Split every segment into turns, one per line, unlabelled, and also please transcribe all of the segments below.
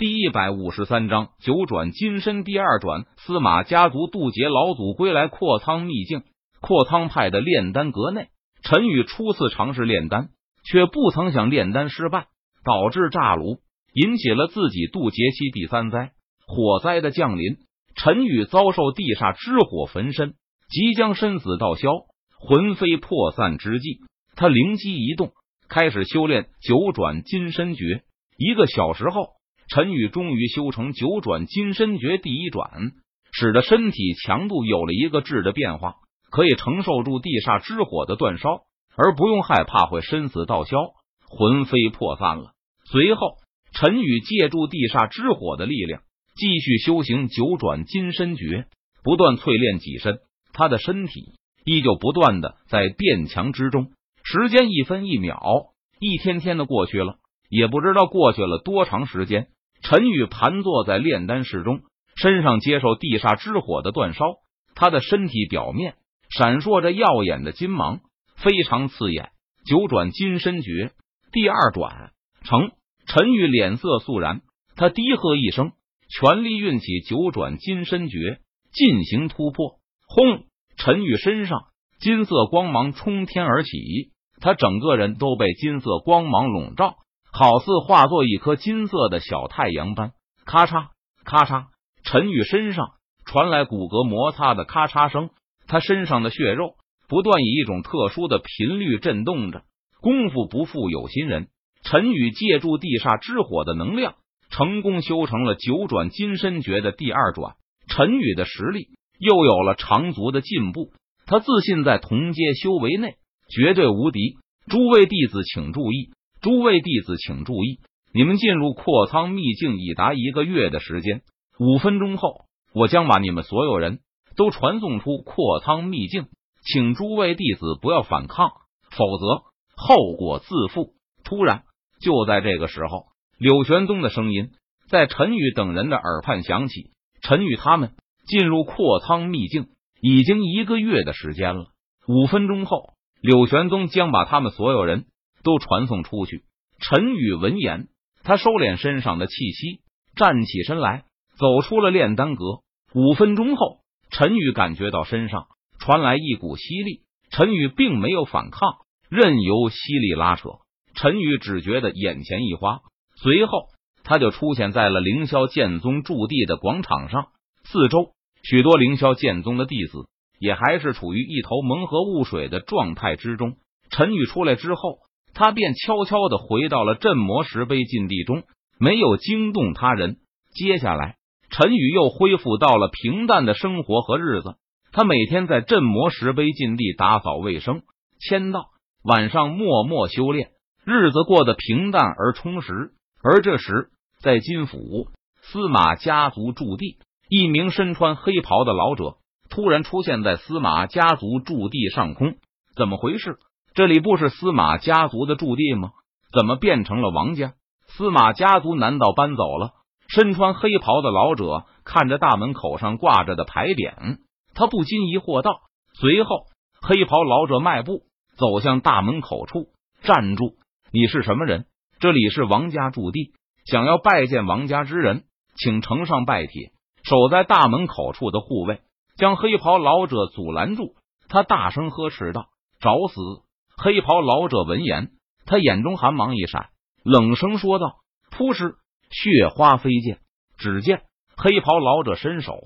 第一百五十三章九转金身第二转。司马家族渡劫老祖归来，阔苍秘境。阔苍派的炼丹阁内，陈宇初次尝试炼丹，却不曾想炼丹失败，导致炸炉，引起了自己渡劫期第三灾。火灾的降临，陈宇遭受地煞之火焚身，即将身死道消，魂飞魄散之际，他灵机一动，开始修炼九转金身诀。一个小时后。陈宇终于修成九转金身诀第一转，使得身体强度有了一个质的变化，可以承受住地煞之火的煅烧，而不用害怕会身死道消、魂飞魄散了。随后，陈宇借助地煞之火的力量，继续修行九转金身诀，不断淬炼己身。他的身体依旧不断的在变强之中，时间一分一秒、一天天的过去了，也不知道过去了多长时间。陈宇盘坐在炼丹室中，身上接受地煞之火的煅烧，他的身体表面闪烁着耀眼的金芒，非常刺眼。九转金身诀第二转成，陈宇脸色肃然，他低喝一声，全力运起九转金身诀进行突破。轰！陈宇身上金色光芒冲天而起，他整个人都被金色光芒笼罩。好似化作一颗金色的小太阳般，咔嚓咔嚓，陈宇身上传来骨骼摩擦的咔嚓声，他身上的血肉不断以一种特殊的频率震动着。功夫不负有心人，陈宇借助地煞之火的能量，成功修成了九转金身诀的第二转。陈宇的实力又有了长足的进步，他自信在同阶修为内绝对无敌。诸位弟子请注意。诸位弟子，请注意，你们进入阔仓秘境已达一个月的时间。五分钟后，我将把你们所有人都传送出阔仓秘境，请诸位弟子不要反抗，否则后果自负。突然，就在这个时候，柳玄宗的声音在陈宇等人的耳畔响起：“陈宇他们进入阔仓秘境已经一个月的时间了。五分钟后，柳玄宗将把他们所有人。”都传送出去。陈宇闻言，他收敛身上的气息，站起身来，走出了炼丹阁。五分钟后，陈宇感觉到身上传来一股吸力，陈宇并没有反抗，任由吸力拉扯。陈宇只觉得眼前一花，随后他就出现在了凌霄剑宗驻地的广场上。四周许多凌霄剑宗的弟子也还是处于一头蒙合雾水的状态之中。陈宇出来之后。他便悄悄的回到了镇魔石碑禁地中，没有惊动他人。接下来，陈宇又恢复到了平淡的生活和日子。他每天在镇魔石碑禁地打扫卫生、签到，晚上默默修炼，日子过得平淡而充实。而这时，在金府司马家族驻地，一名身穿黑袍的老者突然出现在司马家族驻地上空，怎么回事？这里不是司马家族的驻地吗？怎么变成了王家？司马家族难道搬走了？身穿黑袍的老者看着大门口上挂着的牌匾，他不禁疑惑道。随后，黑袍老者迈步走向大门口处，站住！你是什么人？这里是王家驻地，想要拜见王家之人，请呈上拜帖。守在大门口处的护卫将黑袍老者阻拦住，他大声呵斥道：“找死！”黑袍老者闻言，他眼中寒芒一闪，冷声说道：“扑哧，血花飞溅。”只见黑袍老者伸手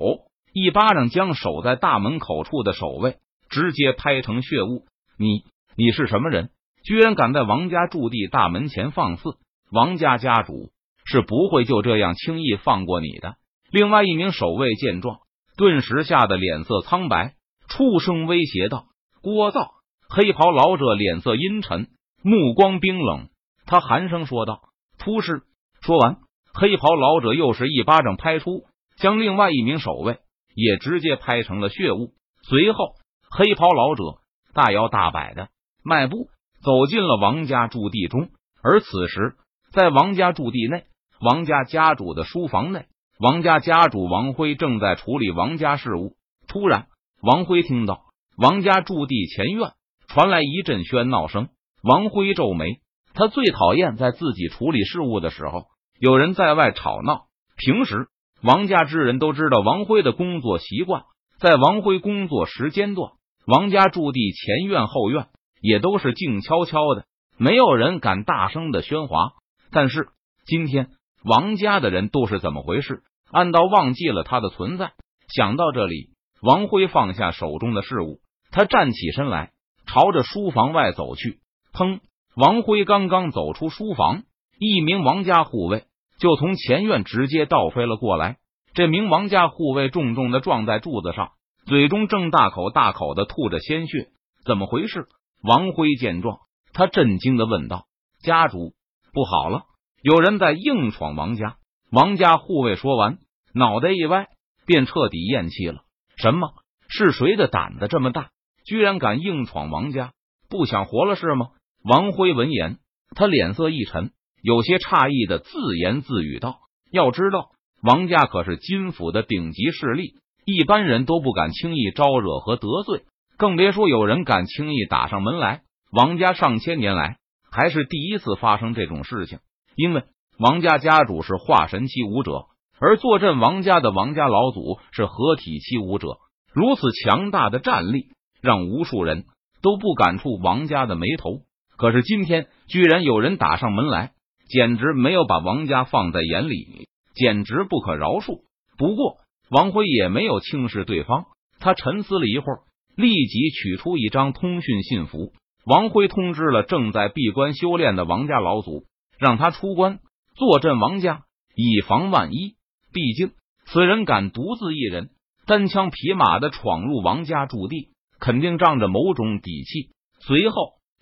一巴掌将守在大门口处的守卫直接拍成血雾。你，你是什么人？居然敢在王家驻地大门前放肆！王家家主是不会就这样轻易放过你的。另外一名守卫见状，顿时吓得脸色苍白，出声威胁道：“聒噪！”黑袍老者脸色阴沉，目光冰冷，他寒声说道：“出事。”说完，黑袍老者又是一巴掌拍出，将另外一名守卫也直接拍成了血雾。随后，黑袍老者大摇大摆的迈步走进了王家驻地中。而此时，在王家驻地内，王家家主的书房内，王家家主王辉正在处理王家事务。突然，王辉听到王家驻地前院。传来一阵喧闹声，王辉皱眉。他最讨厌在自己处理事务的时候有人在外吵闹。平时，王家之人都知道王辉的工作习惯，在王辉工作时间段，王家驻地前院后院也都是静悄悄的，没有人敢大声的喧哗。但是今天，王家的人都是怎么回事？暗道忘记了他的存在。想到这里，王辉放下手中的事物，他站起身来，朝着书房外走去。砰！王辉刚刚走出书房，一名王家护卫就从前院直接倒飞了过来。这名王家护卫重重的撞在柱子上，嘴中正大口大口的吐着鲜血。怎么回事？王辉见状，他震惊的问道：“家主，不好了，有人在硬闯王家！”王家护卫说完，脑袋一歪，便彻底咽气了。什么？是谁的胆子这么大，居然敢硬闯王家？不想活了是吗？王辉闻言，他脸色一沉，有些诧异的自言自语道：“要知道，王家可是金府的顶级势力，一般人都不敢轻易招惹和得罪，更别说有人敢轻易打上门来。王家上千年来还是第一次发生这种事情，因为王家家主是化神期武者，而坐镇王家的王家老祖是合体期武者，如此强大的战力，让无数人都不敢触王家的眉头。”可是今天居然有人打上门来，简直没有把王家放在眼里，简直不可饶恕。不过王辉也没有轻视对方，他沉思了一会儿，立即取出一张通讯信符。王辉通知了正在闭关修炼的王家老祖，让他出关坐镇王家，以防万一。毕竟此人敢独自一人单枪匹马的闯入王家驻地，肯定仗着某种底气。随后。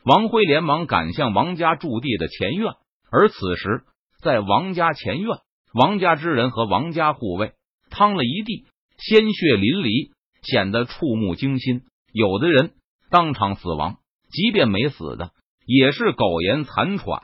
王辉连忙赶向王家驻地的前院，而此时在王家前院，王家之人和王家护卫趟了一地，鲜血淋漓，显得触目惊心。有的人当场死亡，即便没死的，也是苟延残喘，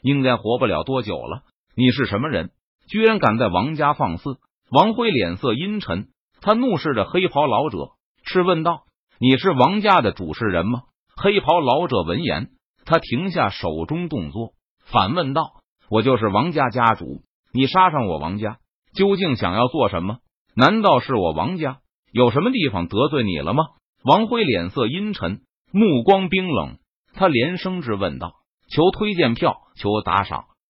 应该活不了多久了。你是什么人？居然敢在王家放肆！王辉脸色阴沉，他怒视着黑袍老者，斥问道：“你是王家的主事人吗？”黑袍老者闻言，他停下手中动作，反问道：“我就是王家家主，你杀上我王家，究竟想要做什么？难道是我王家有什么地方得罪你了吗？”王辉脸色阴沉，目光冰冷，他连声质问道：“求推荐票，求打赏。”